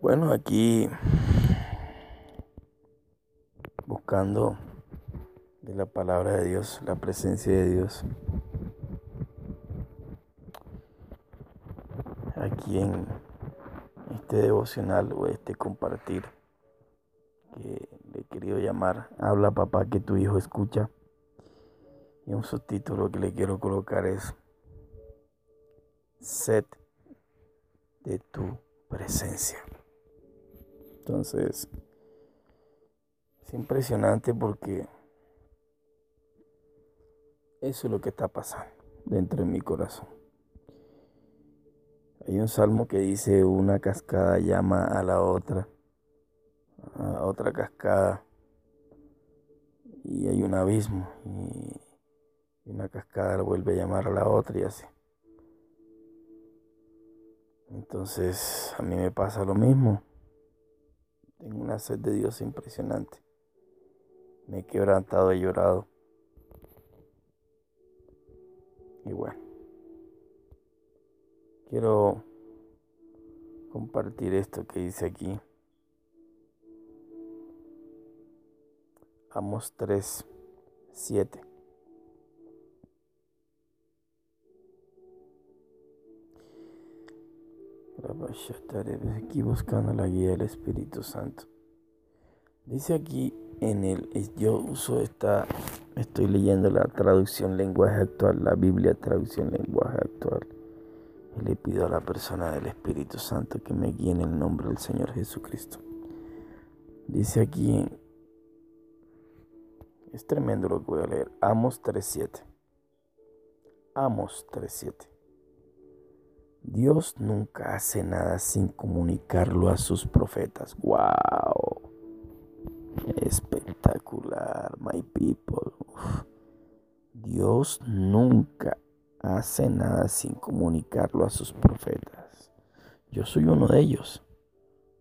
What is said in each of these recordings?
Bueno, aquí buscando de la palabra de Dios, la presencia de Dios. Aquí en este devocional o este compartir que le he querido llamar Habla papá que tu hijo escucha. Y un subtítulo que le quiero colocar es Sed de tu presencia. Entonces, es impresionante porque eso es lo que está pasando dentro de mi corazón. Hay un salmo que dice una cascada llama a la otra, a otra cascada, y hay un abismo, y una cascada vuelve a llamar a la otra y así. Entonces a mí me pasa lo mismo. Tengo una sed de Dios impresionante. Me he quebrantado, he llorado. Y bueno, quiero compartir esto que dice aquí. Amos 3, 7. Aquí buscando la guía del Espíritu Santo. Dice aquí en el, yo uso esta, estoy leyendo la traducción lenguaje actual, la Biblia traducción lenguaje actual. Y le pido a la persona del Espíritu Santo que me guíe en el nombre del Señor Jesucristo. Dice aquí, es tremendo lo que voy a leer, Amos 3.7. Amos 3.7. Dios nunca hace nada sin comunicarlo a sus profetas. ¡Wow! Espectacular, my people. Dios nunca hace nada sin comunicarlo a sus profetas. Yo soy uno de ellos.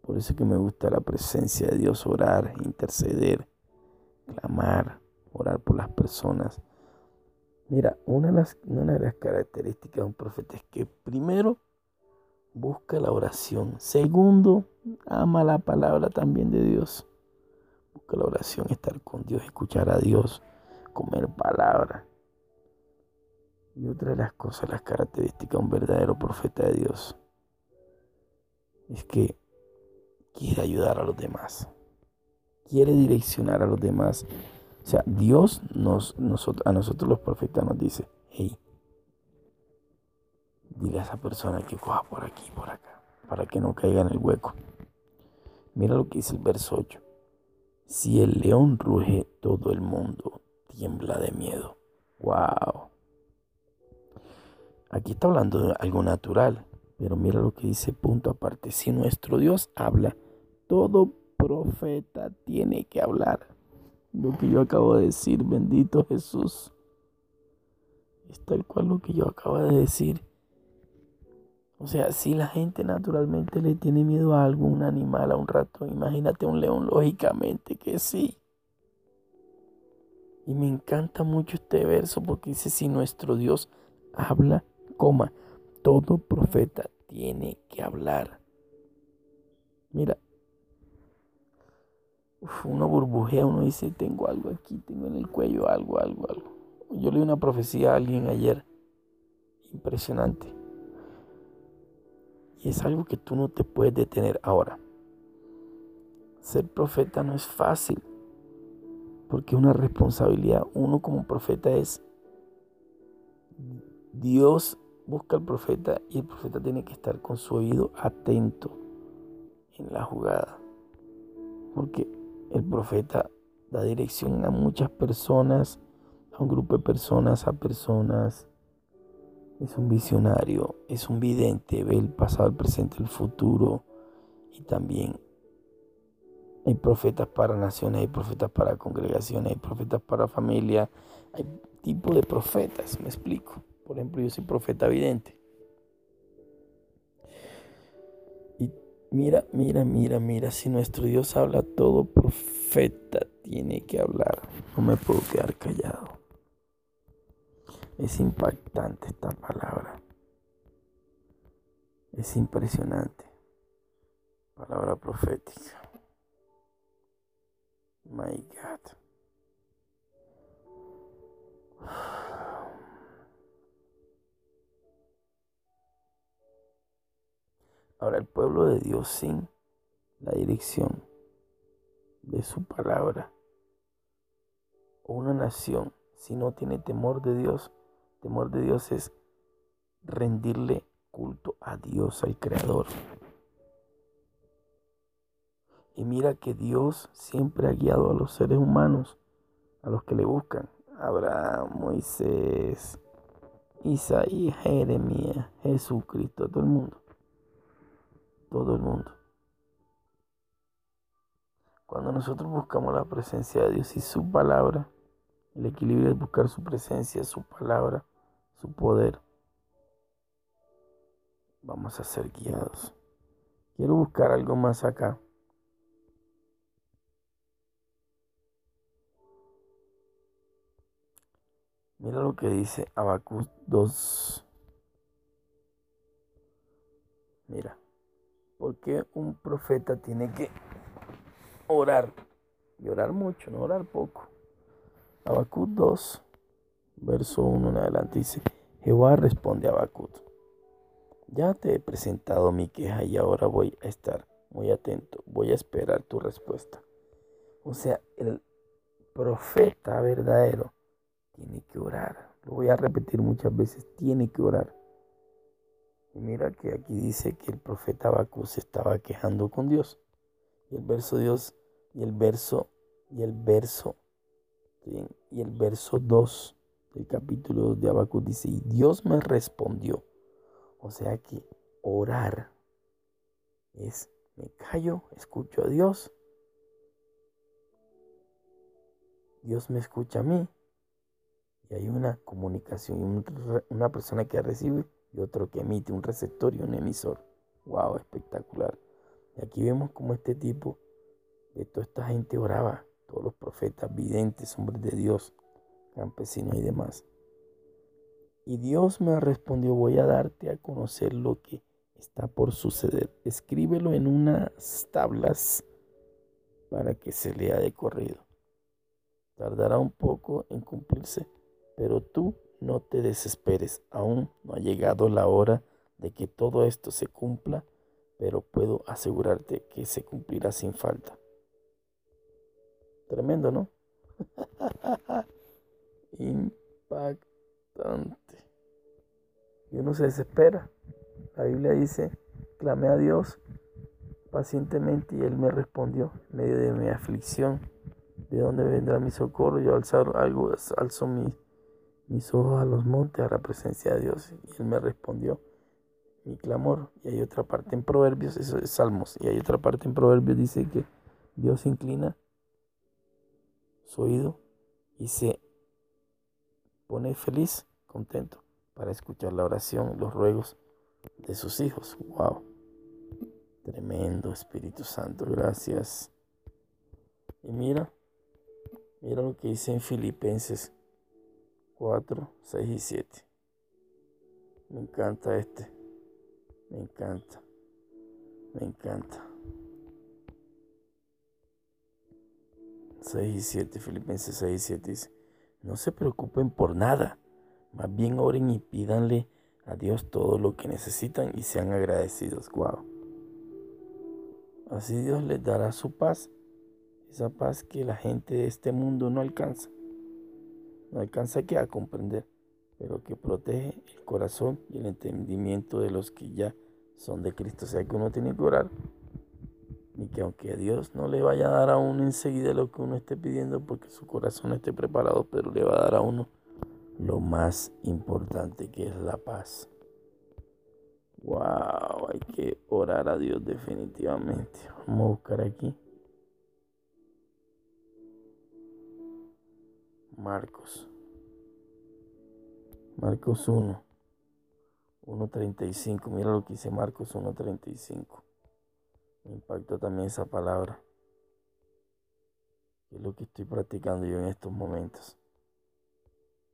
Por eso que me gusta la presencia de Dios, orar, interceder, clamar, orar por las personas. Mira, una de, las, características de un profeta es que primero busca la oración. Segundo, ama la palabra también de Dios. Busca la oración, estar con Dios, escuchar a Dios, comer palabra. Y otra de las cosas, las características de un verdadero profeta de Dios, es que quiere ayudar a los demás, quiere direccionar a los demás. O sea, Dios nos, a nosotros los profetas nos dice, hey, dile a esa persona que coja por aquí, por acá, para que no caiga en el hueco. Mira lo que dice el verso 8. Si el león ruge, todo el mundo tiembla de miedo. ¡Wow! Aquí está hablando de algo natural, pero mira lo que dice punto aparte. Si nuestro Dios habla, todo profeta tiene que hablar. Lo que yo acabo de decir, bendito Jesús. Es tal cual lo que yo acabo de decir. O sea, si la gente naturalmente le tiene miedo a algún animal, a un ratón, imagínate un león, lógicamente que sí. Y me encanta mucho este verso porque dice, si nuestro Dios habla, coma, todo profeta tiene que hablar. Mira, uno burbujea, uno dice, tengo algo aquí, tengo en el cuello algo, algo, algo. Yo leí una profecía a alguien ayer, impresionante. Y es algo que tú no te puedes detener ahora. Ser profeta no es fácil, porque es una responsabilidad. Uno como profeta es, Dios busca al profeta y el profeta tiene que estar con su oído atento en la jugada. Porque el profeta da dirección a muchas personas, a un grupo de personas, a personas es un visionario, es un vidente, ve el pasado, el presente, el futuro y también hay profetas para naciones, hay profetas para congregaciones, hay profetas para familia, hay tipo de profetas, me explico. Por ejemplo, yo soy profeta vidente. Mira, mira, mira, mira, si nuestro Dios habla, todo profeta tiene que hablar. No me puedo quedar callado. Es impactante esta palabra. Es impresionante. Palabra profética. My God. Ahora el pueblo de Dios sin la dirección de su palabra o una nación si no tiene temor de Dios, temor de Dios es rendirle culto a Dios, al Creador. Y mira que Dios siempre ha guiado a los seres humanos, a los que le buscan. Abraham, Moisés, Isaías, Jeremías, Jesucristo, todo el mundo todo el mundo. Cuando nosotros buscamos la presencia de Dios y su palabra, el equilibrio es buscar su presencia, su palabra, su poder, vamos a ser guiados. Quiero buscar algo más acá. Mira lo que dice Abacus 2. Mira. ¿Por qué un profeta tiene que orar? Y orar mucho, no orar poco. Habacuc 2, verso 1 en adelante dice, Jehová responde a Habacuc, ya te he presentado mi queja y ahora voy a estar muy atento, voy a esperar tu respuesta. O sea, el profeta verdadero tiene que orar. Lo voy a repetir muchas veces, tiene que orar. Y mira que aquí dice que el profeta Habacuc se estaba quejando con Dios. Y el verso Dios, y el verso, y el verso, y el verso 2 del capítulo de Habacuc dice, y Dios me respondió. O sea que orar es, me callo, escucho a Dios. Dios me escucha a mí. Y hay una comunicación, una persona que recibe y otro que emite un receptor y un emisor. ¡Wow! Espectacular. Y aquí vemos cómo este tipo de toda esta gente oraba, todos los profetas, videntes, hombres de Dios, campesinos y demás. Y Dios me respondió, voy a darte a conocer lo que está por suceder. Escríbelo en unas tablas para que se lea de corrido. Tardará un poco en cumplirse, pero tú no te desesperes, aún no ha llegado la hora de que todo esto se cumpla, pero puedo asegurarte que se cumplirá sin falta. Tremendo, ¿no? Impactante. Y uno se desespera. La Biblia dice, clamé a Dios pacientemente y Él me respondió en medio de mi aflicción. ¿De dónde vendrá mi socorro? Yo alzar algo, alzo mi mis ojos a los montes, a la presencia de Dios. Y él me respondió mi clamor. Y hay otra parte en Proverbios, eso es Salmos. Y hay otra parte en Proverbios, dice que Dios inclina su oído y se pone feliz, contento, para escuchar la oración, los ruegos de sus hijos. ¡Wow! Tremendo Espíritu Santo, gracias. Y mira, mira lo que dice en Filipenses 4, 6 y 7. Me encanta este. Me encanta. Me encanta. 6 y 7, Filipenses 6 y 7 dice, no se preocupen por nada, más bien oren y pídanle a Dios todo lo que necesitan y sean agradecidos. Wow. Así Dios les dará su paz, esa paz que la gente de este mundo no alcanza no alcanza que a comprender, pero que protege el corazón y el entendimiento de los que ya son de Cristo. O sea que uno tiene que orar y que aunque Dios no le vaya a dar a uno enseguida lo que uno esté pidiendo porque su corazón esté preparado, pero le va a dar a uno lo más importante que es la paz. Wow, hay que orar a Dios definitivamente. Vamos a buscar aquí. Marcos. Marcos 1. 1.35. Mira lo que dice Marcos 1.35. Me impactó también esa palabra. es lo que estoy practicando yo en estos momentos.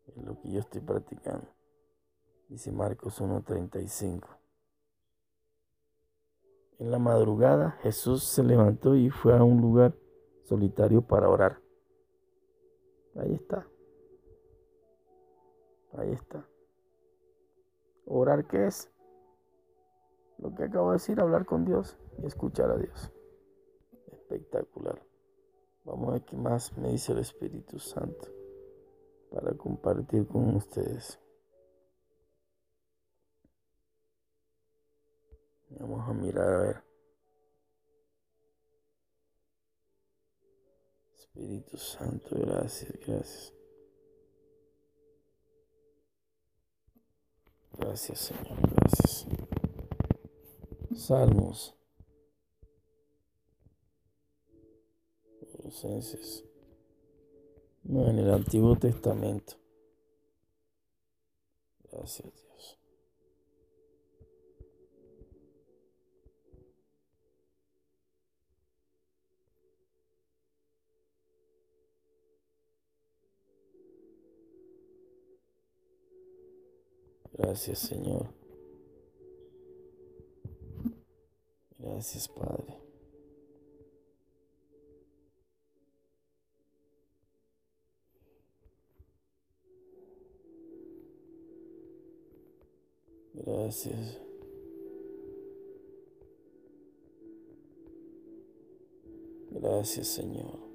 Es lo que yo estoy practicando. Dice Marcos 1.35. En la madrugada Jesús se levantó y fue a un lugar solitario para orar. Ahí está. Ahí está. ¿Orar qué es? Lo que acabo de decir, hablar con Dios y escuchar a Dios. Espectacular. Vamos a ver qué más me dice el Espíritu Santo para compartir con ustedes. Vamos a mirar a ver. Espíritu Santo, gracias, gracias. Gracias, Señor, gracias. Salmos. No, en el Antiguo Testamento. Gracias, Gracias, Señor. Gracias, Padre. Gracias. Gracias, Señor.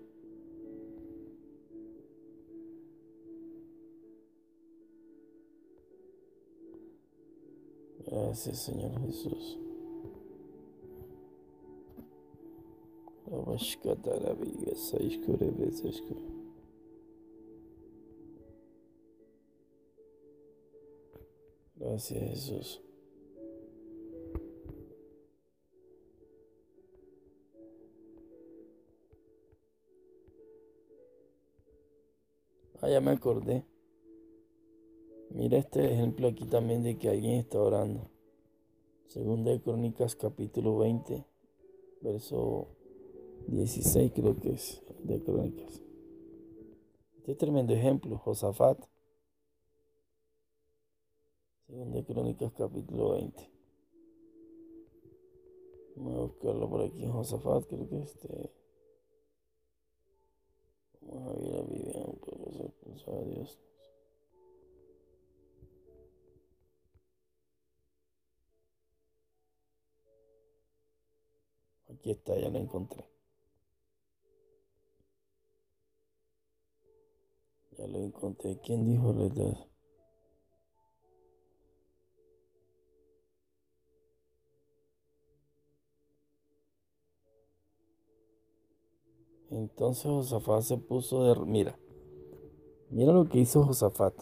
Gracias, Señor Jesús. Gracias, Jesús. Ah, ya me acordé. Mira este ejemplo aquí también de que alguien está orando. Segunda de Crónicas capítulo 20, verso 16 creo que es de Crónicas. Este es tremendo ejemplo, Josafat. Segunda de Crónicas capítulo 20. Vamos a buscarlo por aquí, Josafat, creo que este... Vamos a ver a Vivian, por a Dios. Aquí está, ya lo encontré. Ya lo encontré. ¿Quién dijo verdad? Entonces Josafat se puso de... Mira, mira lo que hizo Josafat.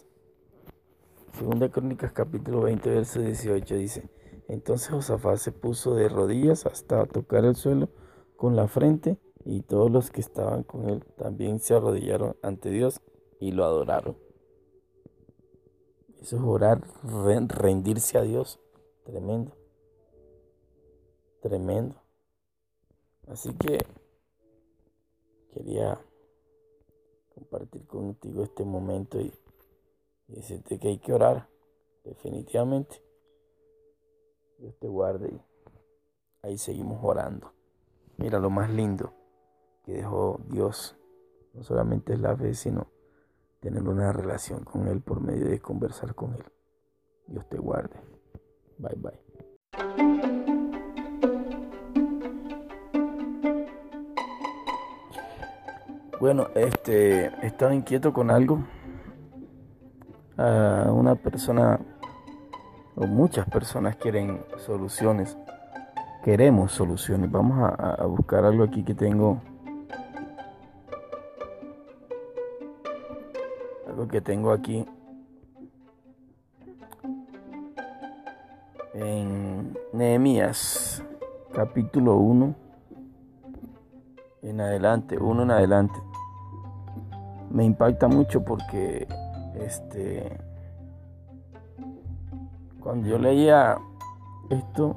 Segunda Crónicas capítulo 20, verso 18 dice, entonces Josafat se puso de rodillas hasta tocar el suelo con la frente y todos los que estaban con él también se arrodillaron ante Dios y lo adoraron. Eso es orar, rendirse a Dios. Tremendo. Tremendo. Así que quería compartir contigo este momento y, y decirte que hay que orar, definitivamente. Dios te guarde y ahí seguimos orando. Mira lo más lindo que dejó Dios. No solamente es la fe, sino tener una relación con Él por medio de conversar con Él. Dios te guarde. Bye bye. Bueno, este, estaba inquieto con algo. A una persona muchas personas quieren soluciones. Queremos soluciones. Vamos a, buscar algo aquí que tengo. Algo que tengo aquí. En Nehemías, capítulo 1. En adelante, uno en adelante. Me impacta mucho porque este cuando yo leía esto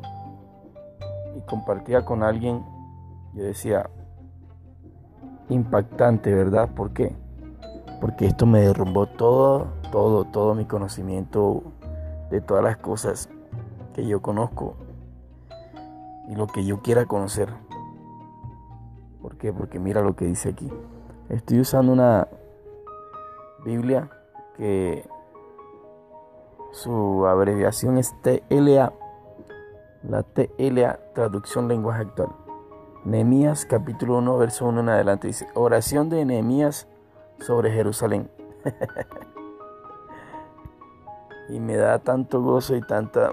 y compartía con alguien, yo decía, impactante, ¿verdad? ¿Por qué? Porque esto me derrumbó todo, todo, todo mi conocimiento de todas las cosas que yo conozco. y lo que yo quiera conocer. ¿Por qué? Porque mira lo que dice aquí. Estoy usando una Biblia que su abreviación es TLA. La TLA, traducción lenguaje actual. Nehemías capítulo 1, verso 1 en adelante dice, oración de Nehemías sobre Jerusalén. y me da tanto gozo y tanta...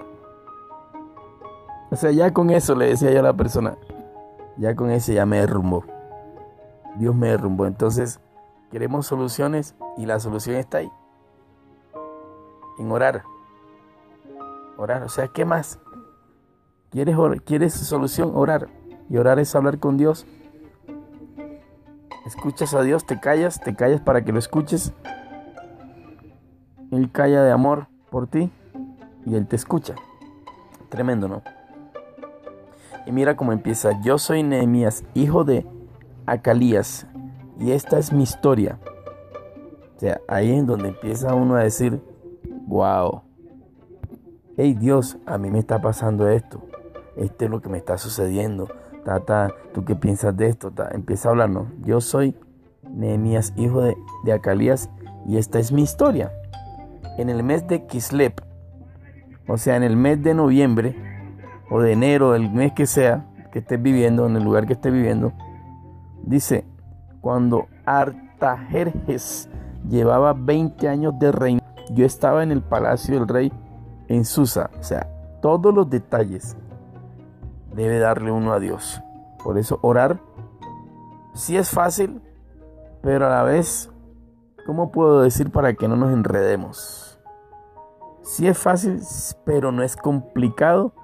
O sea, ya con eso le decía yo a la persona, ya con eso ya me derrumbó. Dios me derrumbó. Entonces, queremos soluciones y la solución está ahí. En orar. Orar. O sea, ¿qué más? ¿Quieres, ¿Quieres solución? Orar. Y orar es hablar con Dios. Escuchas a Dios, te callas, te callas para que lo escuches. Él calla de amor por ti y Él te escucha. Tremendo, ¿no? Y mira cómo empieza. Yo soy Nehemías, hijo de Acalías, y esta es mi historia. O sea, ahí es donde empieza uno a decir, wow, hey Dios, a mí me está pasando esto. Esto es lo que me está sucediendo. Tata, ¿tú qué piensas de esto? empieza a hablarnos. Yo soy Nehemías, hijo de, de Acalías, y esta es mi historia. En el mes de Kislev, o sea, en el mes de noviembre, o de enero, el mes que sea, que estés viviendo, en el lugar que estés viviendo, dice, cuando Artajerjes llevaba 20 años de reino, yo estaba en el palacio del rey en Susa, o sea, todos los detalles debe darle uno a Dios. Por eso orar sí es fácil, pero a la vez, ¿cómo puedo decir para que no nos enredemos? Sí es fácil, pero no es complicado,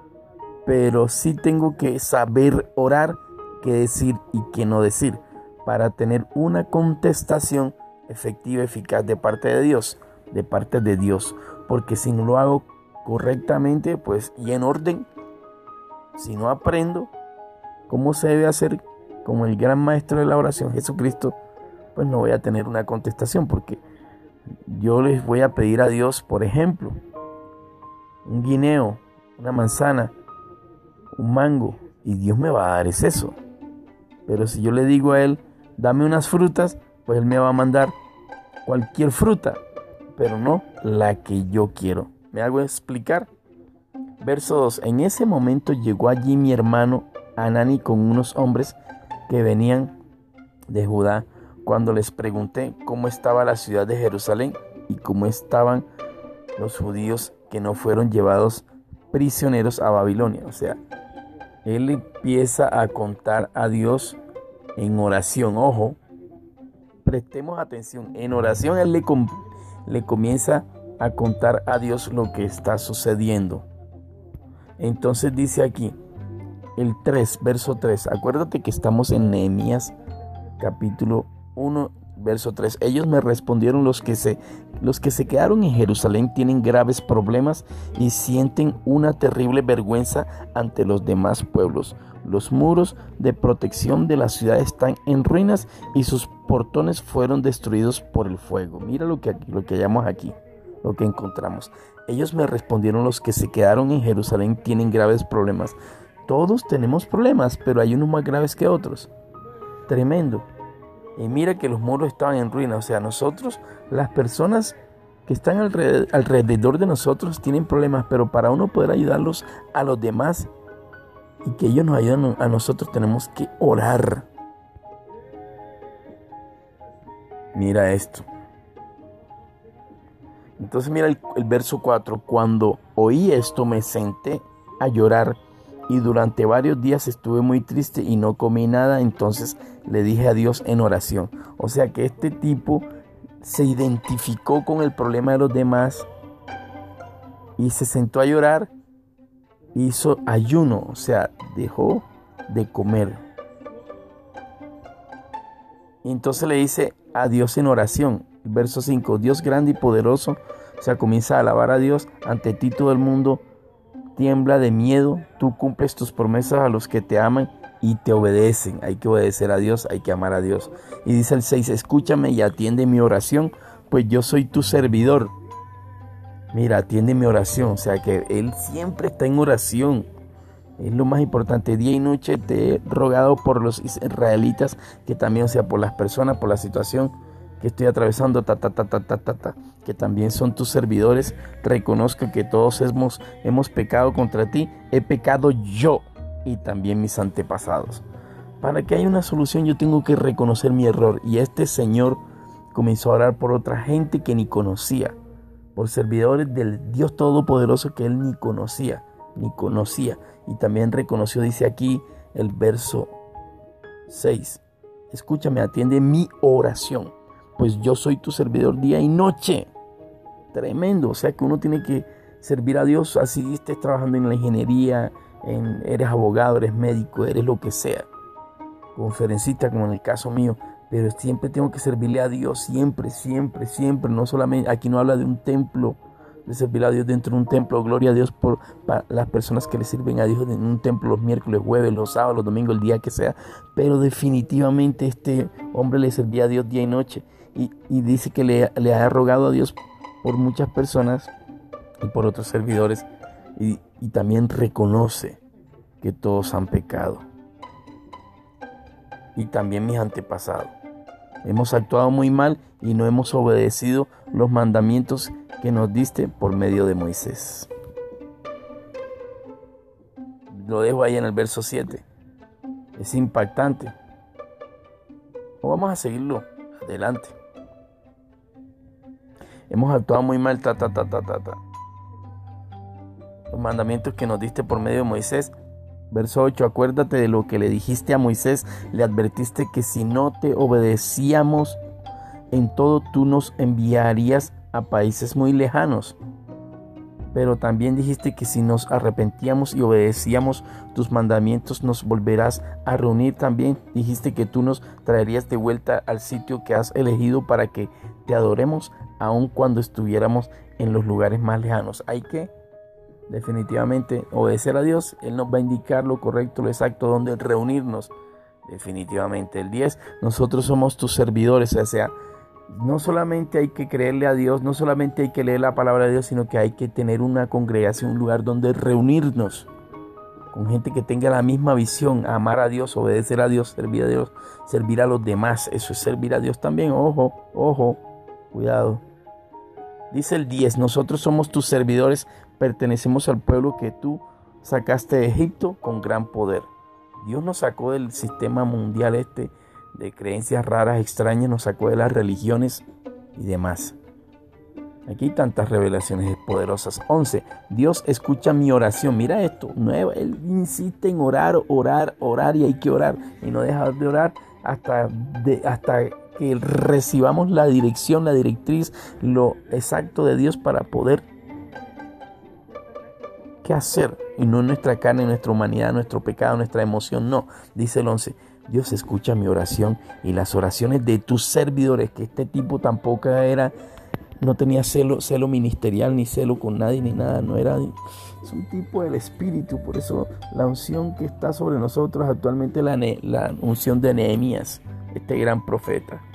pero sí tengo que saber orar, qué decir y qué no decir, para tener una contestación efectiva, eficaz de parte de Dios, de parte de Dios, porque si no lo hago correctamente, pues y en orden, si no aprendo cómo se debe hacer como el gran maestro de la oración, Jesucristo, pues no voy a tener una contestación porque yo les voy a pedir a Dios, por ejemplo, un guineo, una manzana, un mango, y Dios me va a dar es eso. Pero si yo le digo a Él, dame unas frutas, pues Él me va a mandar cualquier fruta, pero no la que yo quiero. ¿Me hago explicar? Verso 2. En ese momento llegó allí mi hermano Anani con unos hombres que venían de Judá cuando les pregunté cómo estaba la ciudad de Jerusalén y cómo estaban los judíos que no fueron llevados prisioneros a Babilonia. O sea, él empieza a contar a Dios en oración. Ojo, prestemos atención. En oración él le, le comienza a contar a Dios lo que está sucediendo. Entonces dice aquí, el 3, verso 3. Acuérdate que estamos en Nehemías capítulo 1, verso 3. Ellos me respondieron los que se los que se quedaron en Jerusalén tienen graves problemas y sienten una terrible vergüenza ante los demás pueblos. Los muros de protección de la ciudad están en ruinas y sus portones fueron destruidos por el fuego. Mira lo que lo que hallamos aquí, lo que encontramos. Ellos me respondieron, los que se quedaron en Jerusalén tienen graves problemas. Todos tenemos problemas, pero hay unos más graves que otros. Tremendo. Y mira que los muros estaban en ruina. O sea, nosotros, las personas que están alrededor de nosotros tienen problemas, pero para uno poder ayudarlos a los demás y que ellos nos ayuden a nosotros, tenemos que orar. Mira esto. Entonces mira el, verso 4, cuando oí esto me senté a llorar y durante varios días estuve muy triste y no comí nada, entonces le dije a Dios en oración. O sea que este tipo se identificó con el problema de los demás y se sentó a llorar, hizo ayuno, o sea, dejó de comer. entonces le dice a Dios en oración, verso 5, Dios grande y poderoso, o sea, comienza a alabar a Dios, ante ti todo el mundo tiembla de miedo, tú cumples tus promesas a los que te aman y te obedecen. Hay que obedecer a Dios, hay que amar a Dios. Y dice el 6, escúchame y atiende mi oración, pues yo soy tu servidor. Mira, atiende mi oración, o sea que Él siempre está en oración. Es lo más importante. Día y noche te he rogado por los israelitas, que también, o sea, por las personas, por la situación que estoy atravesando, ta, ta, ta, ta, ta, ta, que también son tus servidores. Reconozco que todos hemos, hemos pecado contra ti. He pecado yo y también mis antepasados. Para que haya una solución yo tengo que reconocer mi error. Y este Señor comenzó a orar por otra gente que ni conocía. Por servidores del Dios Todopoderoso que él ni conocía. Ni conocía. Y también reconoció, dice aquí el verso 6. Escúchame, atiende mi oración pues yo soy tu servidor día y noche. Tremendo, o sea que uno tiene que servir a Dios así estés trabajando en la ingeniería, en, eres abogado, eres médico, eres lo que sea, conferencista como en el caso mío, pero siempre tengo que servirle a Dios, siempre, siempre, siempre, no solamente, aquí no habla de un templo, de servir a Dios dentro de un templo, gloria a Dios por las personas que le sirven a Dios en un templo los miércoles, jueves, los sábados, los domingos, el día que sea, pero definitivamente este hombre le servía a Dios día y noche. Y, dice que le, ha rogado a Dios por muchas personas y por otros servidores. Y también reconoce que todos han pecado. Y también mis antepasados. Hemos actuado muy mal y no hemos obedecido los mandamientos que nos diste por medio de Moisés. Lo dejo ahí en el verso 7. Es impactante. Vamos a seguirlo adelante. Hemos actuado muy mal, ta, ta, ta, ta, ta. Los mandamientos que nos diste por medio de Moisés. Verso 8, acuérdate de lo que le dijiste a Moisés. Le advertiste que si no te obedecíamos en todo, tú nos enviarías a países muy lejanos. Pero también dijiste que si nos arrepentíamos y obedecíamos tus mandamientos, nos volverás a reunir también. Dijiste que tú nos traerías de vuelta al sitio que has elegido para que te adoremos aun cuando estuviéramos en los lugares más lejanos. Hay que definitivamente obedecer a Dios. Él nos va a indicar lo correcto, lo exacto, donde reunirnos. Definitivamente. El 10, nosotros somos tus servidores. O sea, no solamente hay que creerle a Dios, no solamente hay que leer la palabra de Dios, sino que hay que tener una congregación, un lugar donde reunirnos con gente que tenga la misma visión, amar a Dios, obedecer a Dios, servir a Dios, servir a los demás. Eso es servir a Dios también. Ojo, ojo, cuidado. Dice el 10, nosotros somos tus servidores, pertenecemos al pueblo que tú sacaste de Egipto con gran poder. Dios nos sacó del sistema mundial este de creencias raras, extrañas, nos sacó de las religiones y demás. Aquí tantas revelaciones poderosas. 11. Dios escucha mi oración. Mira esto. Nueva. Él insiste en orar, orar, orar y hay que orar. Y no dejar de orar hasta, de, hasta que recibamos la dirección, la directriz, lo exacto de Dios para poder qué hacer. Y no nuestra carne, nuestra humanidad, nuestro pecado, nuestra emoción. No, dice el 11. Dios escucha mi oración y las oraciones de tus servidores, que este tipo tampoco era, no tenía celo, celo ministerial, ni celo con nadie, ni nada, no era, es un tipo del Espíritu, por eso la unción que está sobre nosotros actualmente, la, la unción de Nehemías, este gran profeta.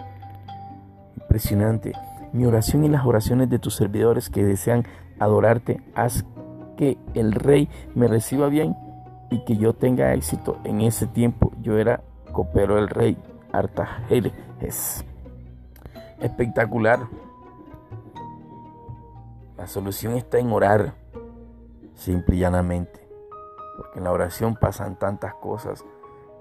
Impresionante. Mi oración y las oraciones de tus servidores que desean adorarte, haz que el rey me reciba bien y que yo tenga éxito. En ese tiempo yo era copero del rey Artajerjes. Espectacular. La solución está en orar, simple y llanamente. Porque en la oración pasan tantas cosas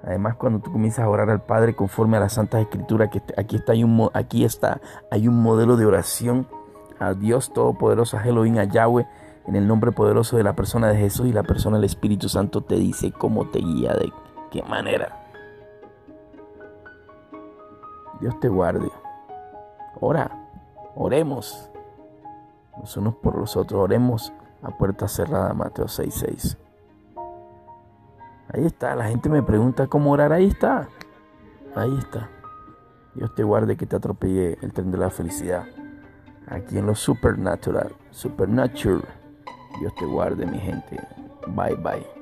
Además, cuando tú comienzas a orar al Padre conforme a las Santas Escrituras, que aquí está, hay un, aquí está, hay un modelo de oración a Dios Todopoderoso, a Elohim, a Yahweh, en el nombre poderoso de la persona de Jesús y la persona del Espíritu Santo te dice cómo te guía, de qué manera. Dios te guarde. Ora, oremos los unos por los otros, oremos a puerta cerrada, Mateo 6:6. Ahí está, la gente me pregunta cómo orar, ahí está. Ahí está. Dios te guarde que te atropelle el tren de la felicidad. Aquí en lo supernatural, supernatural. Dios te guarde, mi gente. Bye bye.